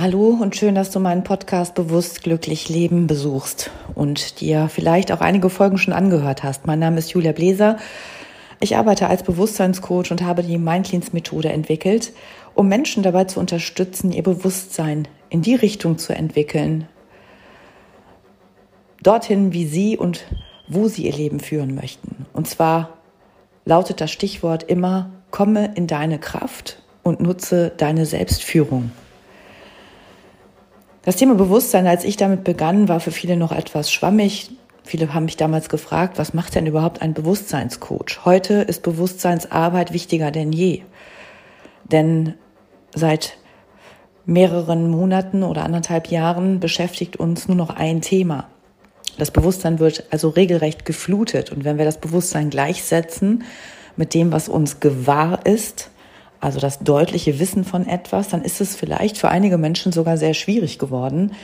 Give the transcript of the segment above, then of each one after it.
Hallo und schön, dass du meinen Podcast Bewusst glücklich leben besuchst und dir vielleicht auch einige Folgen schon angehört hast. Mein Name ist Julia Bläser. Ich arbeite als Bewusstseinscoach und habe die Mindcleans-Methode entwickelt, um Menschen dabei zu unterstützen, ihr Bewusstsein in die Richtung zu entwickeln, dorthin, wie sie und wo sie ihr Leben führen möchten. Und zwar lautet das Stichwort immer, komme in deine Kraft und nutze deine Selbstführung. Das Thema Bewusstsein, als ich damit begann, war für viele noch etwas schwammig. Viele haben mich damals gefragt, was macht denn überhaupt ein Bewusstseinscoach? Heute ist Bewusstseinsarbeit wichtiger denn je. Denn seit mehreren Monaten oder anderthalb Jahren beschäftigt uns nur noch ein Thema. Das Bewusstsein wird also regelrecht geflutet. Und wenn wir das Bewusstsein gleichsetzen mit dem, was uns gewahr ist, also das deutliche Wissen von etwas, dann ist es vielleicht für einige Menschen sogar sehr schwierig geworden,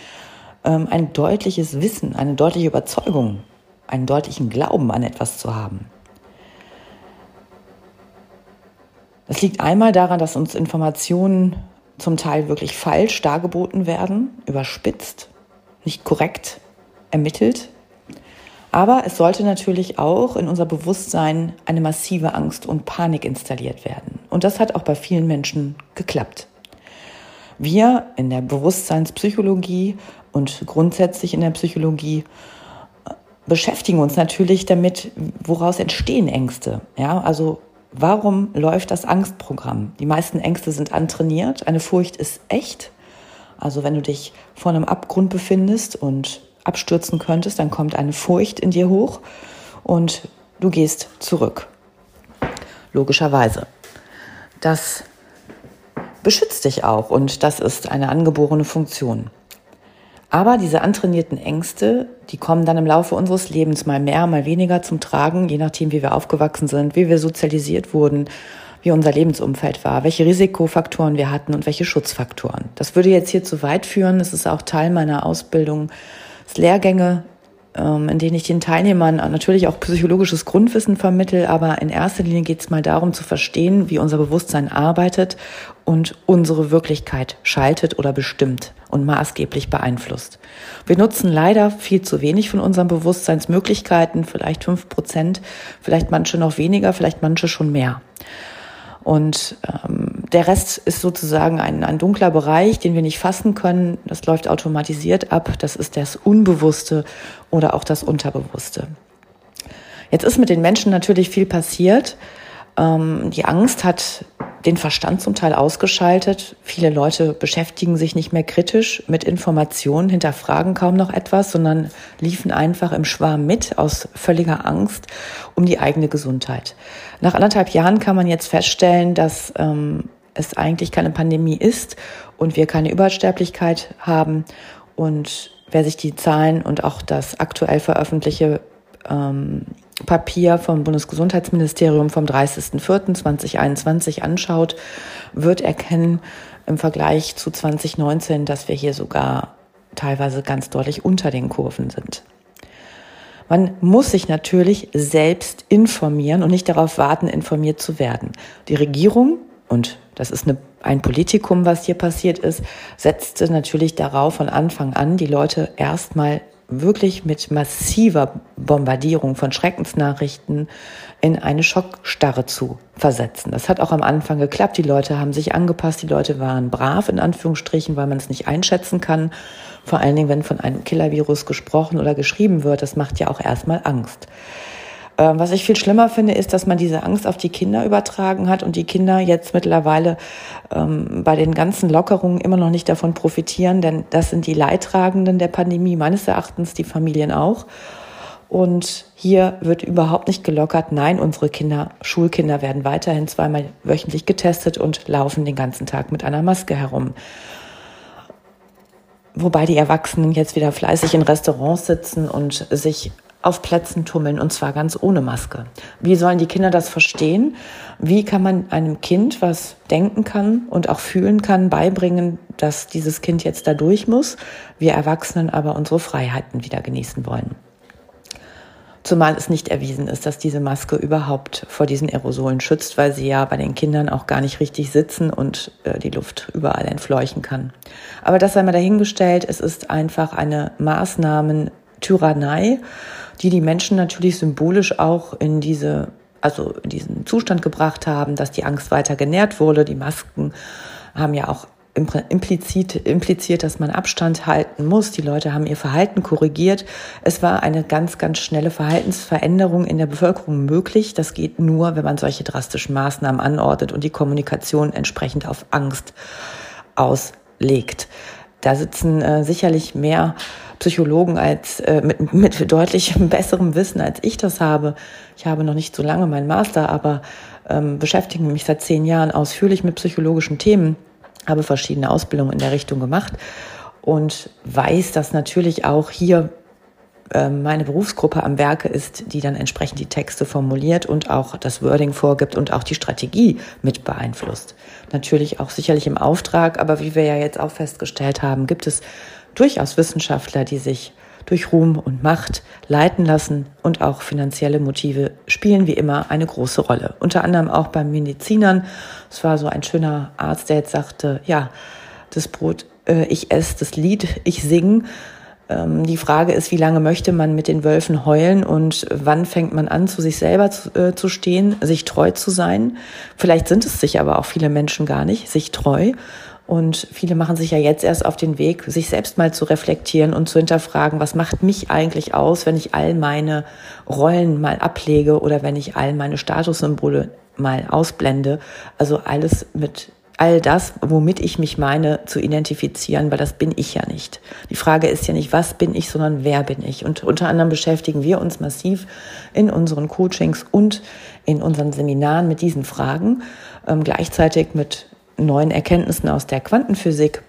ähm, ein deutliches Wissen, eine deutliche Überzeugung, einen deutlichen Glauben an etwas zu haben. Das liegt einmal daran, dass uns Informationen zum Teil wirklich falsch dargeboten werden, überspitzt, nicht korrekt ermittelt aber es sollte natürlich auch in unser Bewusstsein eine massive Angst und Panik installiert werden. Und das hat auch bei vielen Menschen geklappt. Wir in der Bewusstseinspsychologie und grundsätzlich in der Psychologie äh, beschäftigen uns natürlich damit, woraus entstehen Ängste. Ja, also warum läuft das Angstprogramm? Die meisten Ängste sind antrainiert. Eine Furcht ist echt. Also wenn du dich vor einem Abgrund befindest und abstürzen könntest, dann kommt eine Furcht in dir hoch und du gehst zurück. Logischerweise. Das beschützt dich auch und das ist eine angeborene Funktion. Aber diese antrainierten Ängste, die kommen dann im Laufe unseres Lebens mal mehr, mal weniger zum Tragen, je nachdem, wie wir aufgewachsen sind, wie wir sozialisiert wurden, wie unser Lebensumfeld war, welche Risikofaktoren wir hatten und welche Schutzfaktoren. Das würde jetzt hier zu weit führen. Das ist auch Teil meiner Ausbildung Lehrgänge, ähm, in denen ich den Teilnehmern natürlich auch psychologisches Grundwissen vermittel, aber in erster Linie geht es mal darum zu verstehen, wie unser Bewusstsein arbeitet und unsere Wirklichkeit schaltet oder bestimmt und maßgeblich beeinflusst. Wir nutzen leider viel zu wenig von unseren Bewusstseinsmöglichkeiten, vielleicht fünf Prozent, vielleicht manche noch weniger, vielleicht manche schon mehr. Und ähm, der Rest ist sozusagen ein, ein dunkler Bereich, den wir nicht fassen können. Das läuft automatisiert ab. Das ist das Unbewusste oder auch das Unterbewusste. Jetzt ist mit den Menschen natürlich viel passiert. Ähm, die Angst hat den Verstand zum Teil ausgeschaltet. Viele Leute beschäftigen sich nicht mehr kritisch mit Informationen, hinterfragen kaum noch etwas, sondern liefen einfach im Schwarm mit aus völliger Angst um die eigene Gesundheit. Nach anderthalb Jahren kann man jetzt feststellen, dass ähm, es eigentlich keine Pandemie ist und wir keine Übersterblichkeit haben. Und wer sich die Zahlen und auch das aktuell veröffentlichte ähm, Papier vom Bundesgesundheitsministerium vom 30.04.2021 anschaut, wird erkennen im Vergleich zu 2019, dass wir hier sogar teilweise ganz deutlich unter den Kurven sind. Man muss sich natürlich selbst informieren und nicht darauf warten, informiert zu werden. Die Regierung, und das ist eine, ein Politikum, was hier passiert ist, setzte natürlich darauf von Anfang an, die Leute erstmal wirklich mit massiver Bombardierung von Schreckensnachrichten in eine Schockstarre zu versetzen. Das hat auch am Anfang geklappt. Die Leute haben sich angepasst, die Leute waren brav in Anführungsstrichen, weil man es nicht einschätzen kann. Vor allen Dingen, wenn von einem Killer-Virus gesprochen oder geschrieben wird, das macht ja auch erstmal Angst. Ähm, was ich viel schlimmer finde, ist, dass man diese Angst auf die Kinder übertragen hat und die Kinder jetzt mittlerweile ähm, bei den ganzen Lockerungen immer noch nicht davon profitieren, denn das sind die Leidtragenden der Pandemie, meines Erachtens die Familien auch. Und hier wird überhaupt nicht gelockert. Nein, unsere Kinder, Schulkinder werden weiterhin zweimal wöchentlich getestet und laufen den ganzen Tag mit einer Maske herum. Wobei die Erwachsenen jetzt wieder fleißig in Restaurants sitzen und sich auf Plätzen tummeln und zwar ganz ohne Maske. Wie sollen die Kinder das verstehen? Wie kann man einem Kind, was denken kann und auch fühlen kann, beibringen, dass dieses Kind jetzt da durch muss, wir Erwachsenen aber unsere Freiheiten wieder genießen wollen? Zumal es nicht erwiesen ist, dass diese Maske überhaupt vor diesen Aerosolen schützt, weil sie ja bei den Kindern auch gar nicht richtig sitzen und äh, die Luft überall entfleuchen kann. Aber das sei mal dahingestellt, es ist einfach eine Maßnahmen-Tyrannei, die die Menschen natürlich symbolisch auch in diese, also in diesen Zustand gebracht haben, dass die Angst weiter genährt wurde. Die Masken haben ja auch implizit, impliziert, dass man Abstand halten muss. Die Leute haben ihr Verhalten korrigiert. Es war eine ganz, ganz schnelle Verhaltensveränderung in der Bevölkerung möglich. Das geht nur, wenn man solche drastischen Maßnahmen anordnet und die Kommunikation entsprechend auf Angst auslegt. Da sitzen äh, sicherlich mehr Psychologen als äh, mit, mit deutlich besserem Wissen, als ich das habe. Ich habe noch nicht so lange meinen Master, aber ähm, beschäftige mich seit zehn Jahren ausführlich mit psychologischen Themen habe verschiedene Ausbildungen in der Richtung gemacht und weiß, dass natürlich auch hier meine Berufsgruppe am Werke ist, die dann entsprechend die Texte formuliert und auch das Wording vorgibt und auch die Strategie mit beeinflusst. Natürlich auch sicherlich im Auftrag, aber wie wir ja jetzt auch festgestellt haben, gibt es durchaus Wissenschaftler, die sich durch Ruhm und Macht leiten lassen und auch finanzielle Motive spielen wie immer eine große Rolle. Unter anderem auch bei Medizinern. Es war so ein schöner Arzt, der jetzt sagte, ja, das Brot äh, ich esse, das Lied ich sing. Ähm, die Frage ist, wie lange möchte man mit den Wölfen heulen und wann fängt man an, zu sich selber zu, äh, zu stehen, sich treu zu sein. Vielleicht sind es sich aber auch viele Menschen gar nicht, sich treu. Und viele machen sich ja jetzt erst auf den Weg, sich selbst mal zu reflektieren und zu hinterfragen, was macht mich eigentlich aus, wenn ich all meine Rollen mal ablege oder wenn ich all meine Statussymbole mal ausblende. Also alles mit all das, womit ich mich meine, zu identifizieren, weil das bin ich ja nicht. Die Frage ist ja nicht, was bin ich, sondern wer bin ich. Und unter anderem beschäftigen wir uns massiv in unseren Coachings und in unseren Seminaren mit diesen Fragen, ähm, gleichzeitig mit neuen Erkenntnissen aus der Quantenphysik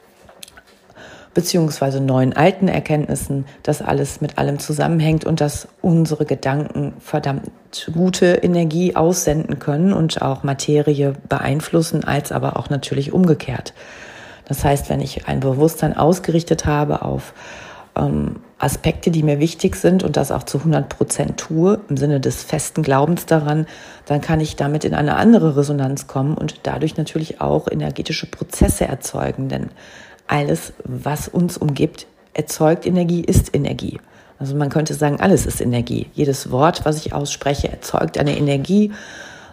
beziehungsweise neuen alten Erkenntnissen, dass alles mit allem zusammenhängt und dass unsere Gedanken verdammt gute Energie aussenden können und auch Materie beeinflussen, als aber auch natürlich umgekehrt. Das heißt, wenn ich ein Bewusstsein ausgerichtet habe auf ähm, Aspekte, die mir wichtig sind und das auch zu 100 Prozent tue, im Sinne des festen Glaubens daran, dann kann ich damit in eine andere Resonanz kommen und dadurch natürlich auch energetische Prozesse erzeugen. Denn alles, was uns umgibt, erzeugt Energie, ist Energie. Also man könnte sagen, alles ist Energie. Jedes Wort, was ich ausspreche, erzeugt eine Energie,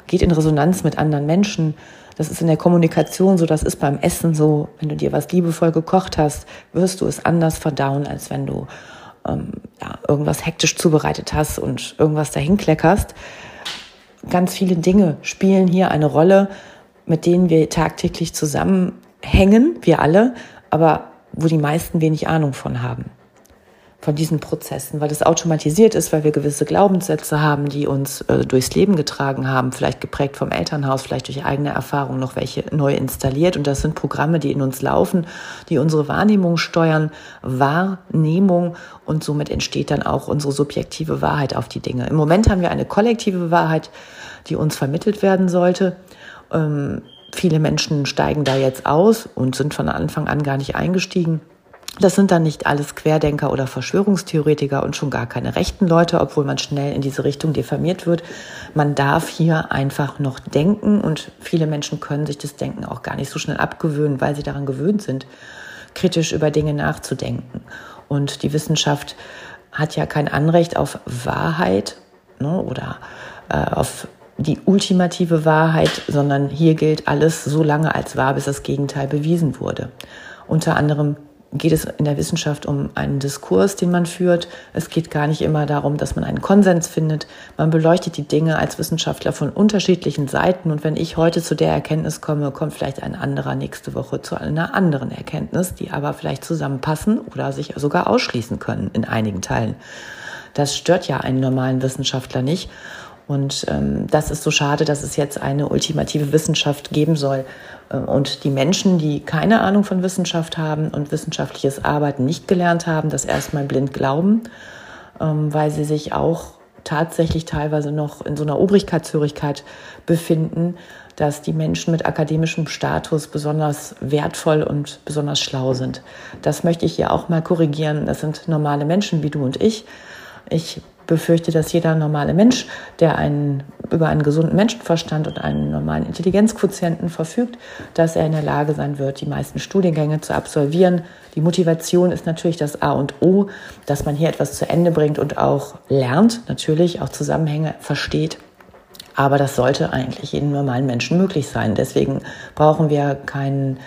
geht in Resonanz mit anderen Menschen. Das ist in der Kommunikation so, das ist beim Essen so. Wenn du dir was liebevoll gekocht hast, wirst du es anders verdauen, als wenn du ähm, ja, irgendwas hektisch zubereitet hast und irgendwas dahin kleckerst. Ganz viele Dinge spielen hier eine Rolle, mit denen wir tagtäglich zusammenhängen, wir alle, aber wo die meisten wenig Ahnung von haben von diesen Prozessen, weil es automatisiert ist, weil wir gewisse Glaubenssätze haben, die uns äh, durchs Leben getragen haben, vielleicht geprägt vom Elternhaus, vielleicht durch eigene Erfahrungen noch welche neu installiert. Und das sind Programme, die in uns laufen, die unsere Wahrnehmung steuern, Wahrnehmung und somit entsteht dann auch unsere subjektive Wahrheit auf die Dinge. Im Moment haben wir eine kollektive Wahrheit, die uns vermittelt werden sollte. Ähm, viele Menschen steigen da jetzt aus und sind von Anfang an gar nicht eingestiegen. Das sind dann nicht alles Querdenker oder Verschwörungstheoretiker und schon gar keine rechten Leute, obwohl man schnell in diese Richtung diffamiert wird. Man darf hier einfach noch denken und viele Menschen können sich das Denken auch gar nicht so schnell abgewöhnen, weil sie daran gewöhnt sind, kritisch über Dinge nachzudenken. Und die Wissenschaft hat ja kein Anrecht auf Wahrheit ne, oder äh, auf die ultimative Wahrheit, sondern hier gilt alles so lange als wahr, bis das Gegenteil bewiesen wurde. Unter anderem geht es in der Wissenschaft um einen Diskurs, den man führt. Es geht gar nicht immer darum, dass man einen Konsens findet. Man beleuchtet die Dinge als Wissenschaftler von unterschiedlichen Seiten. Und wenn ich heute zu der Erkenntnis komme, kommt vielleicht ein anderer nächste Woche zu einer anderen Erkenntnis, die aber vielleicht zusammenpassen oder sich sogar ausschließen können in einigen Teilen. Das stört ja einen normalen Wissenschaftler nicht. Und ähm, das ist so schade, dass es jetzt eine ultimative Wissenschaft geben soll. Äh, und die Menschen, die keine Ahnung von Wissenschaft haben und wissenschaftliches Arbeiten nicht gelernt haben, das erstmal blind glauben, ähm, weil sie sich auch tatsächlich teilweise noch in so einer Obrigkeitshörigkeit befinden, dass die Menschen mit akademischem Status besonders wertvoll und besonders schlau sind. Das möchte ich hier auch mal korrigieren. Das sind normale Menschen wie du und ich. Ich befürchte, dass jeder normale Mensch, der einen, über einen gesunden Menschenverstand und einen normalen Intelligenzquotienten verfügt, dass er in der Lage sein wird, die meisten Studiengänge zu absolvieren. Die Motivation ist natürlich das A und O, dass man hier etwas zu Ende bringt und auch lernt, natürlich auch Zusammenhänge versteht. Aber das sollte eigentlich jedem normalen Menschen möglich sein. Deswegen brauchen wir kein,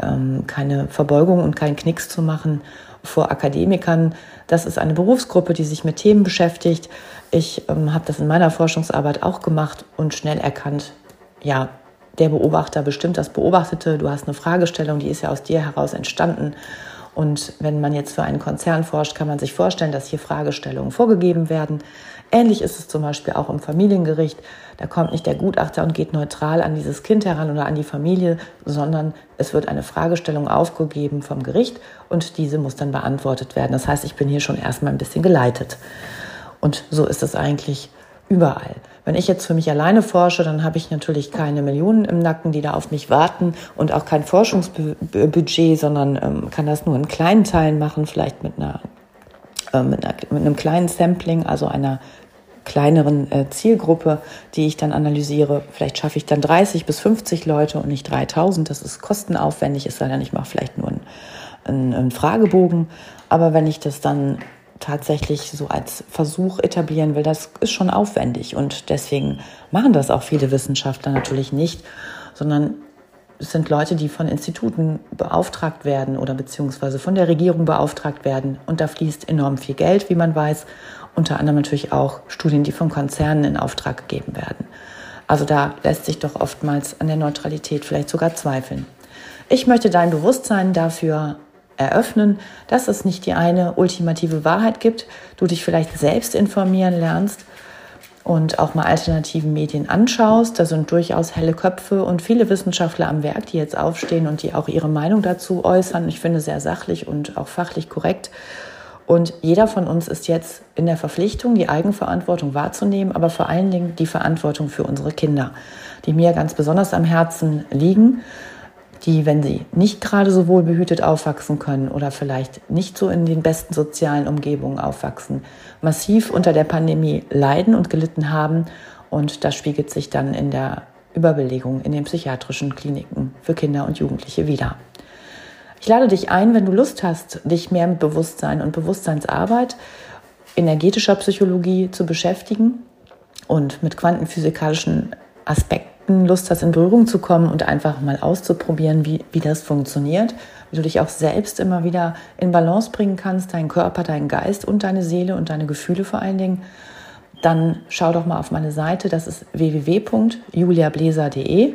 ähm, keine Verbeugung und keinen Knicks zu machen vor Akademikern. Das ist eine Berufsgruppe, die sich mit Themen beschäftigt. Ich ähm, habe das in meiner Forschungsarbeit auch gemacht und schnell erkannt, ja, der Beobachter bestimmt das Beobachtete. Du hast eine Fragestellung, die ist ja aus dir heraus entstanden. Und wenn man jetzt für einen Konzern forscht, kann man sich vorstellen, dass hier Fragestellungen vorgegeben werden. Ähnlich ist es zum Beispiel auch im Familiengericht. Da kommt nicht der Gutachter und geht neutral an dieses Kind heran oder an die Familie, sondern es wird eine Fragestellung aufgegeben vom Gericht und diese muss dann beantwortet werden. Das heißt, ich bin hier schon erstmal ein bisschen geleitet. Und so ist es eigentlich überall. Wenn ich jetzt für mich alleine forsche, dann habe ich natürlich keine Millionen im Nacken, die da auf mich warten und auch kein Forschungsbudget, sondern ähm, kann das nur in kleinen Teilen machen, vielleicht mit einer, äh, mit, mit einem kleinen Sampling, also einer kleineren äh, Zielgruppe, die ich dann analysiere. Vielleicht schaffe ich dann 30 bis 50 Leute und nicht 3000. Das ist kostenaufwendig, es sei denn, ich mache vielleicht nur einen, einen, Fragebogen. Aber wenn ich das dann tatsächlich so als Versuch etablieren will, das ist schon aufwendig. Und deswegen machen das auch viele Wissenschaftler natürlich nicht, sondern es sind Leute, die von Instituten beauftragt werden oder beziehungsweise von der Regierung beauftragt werden. Und da fließt enorm viel Geld, wie man weiß unter anderem natürlich auch Studien, die von Konzernen in Auftrag gegeben werden. Also da lässt sich doch oftmals an der Neutralität vielleicht sogar zweifeln. Ich möchte dein Bewusstsein dafür eröffnen, dass es nicht die eine ultimative Wahrheit gibt, du dich vielleicht selbst informieren lernst und auch mal alternativen Medien anschaust. Da sind durchaus helle Köpfe und viele Wissenschaftler am Werk, die jetzt aufstehen und die auch ihre Meinung dazu äußern. Ich finde sehr sachlich und auch fachlich korrekt. Und jeder von uns ist jetzt in der Verpflichtung, die Eigenverantwortung wahrzunehmen, aber vor allen Dingen die Verantwortung für unsere Kinder, die mir ganz besonders am Herzen liegen, die, wenn sie nicht gerade so wohlbehütet aufwachsen können oder vielleicht nicht so in den besten sozialen Umgebungen aufwachsen, massiv unter der Pandemie leiden und gelitten haben. Und das spiegelt sich dann in der Überbelegung in den psychiatrischen Kliniken für Kinder und Jugendliche wieder. Ich lade dich ein, wenn du Lust hast, dich mehr mit Bewusstsein und Bewusstseinsarbeit, energetischer Psychologie zu beschäftigen und mit quantenphysikalischen Aspekten Lust hast, in Berührung zu kommen und einfach mal auszuprobieren, wie, wie das funktioniert, wie du dich auch selbst immer wieder in Balance bringen kannst, deinen Körper, deinen Geist und deine Seele und deine Gefühle vor allen Dingen, dann schau doch mal auf meine Seite, das ist www.juliableser.de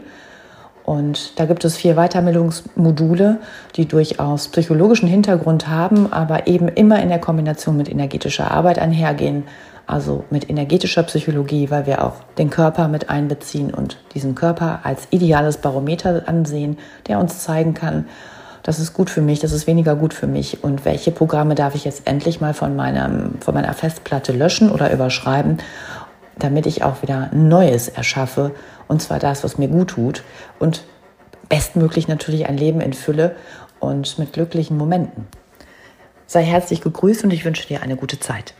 und da gibt es vier Weiterbildungsmodule, die durchaus psychologischen Hintergrund haben, aber eben immer in der Kombination mit energetischer Arbeit einhergehen. Also mit energetischer Psychologie, weil wir auch den Körper mit einbeziehen und diesen Körper als ideales Barometer ansehen, der uns zeigen kann, das ist gut für mich, das ist weniger gut für mich und welche Programme darf ich jetzt endlich mal von, meinem, von meiner Festplatte löschen oder überschreiben, damit ich auch wieder Neues erschaffe und zwar das, was mir gut tut und bestmöglich natürlich ein Leben in Fülle und mit glücklichen Momenten. Sei herzlich gegrüßt und ich wünsche dir eine gute Zeit.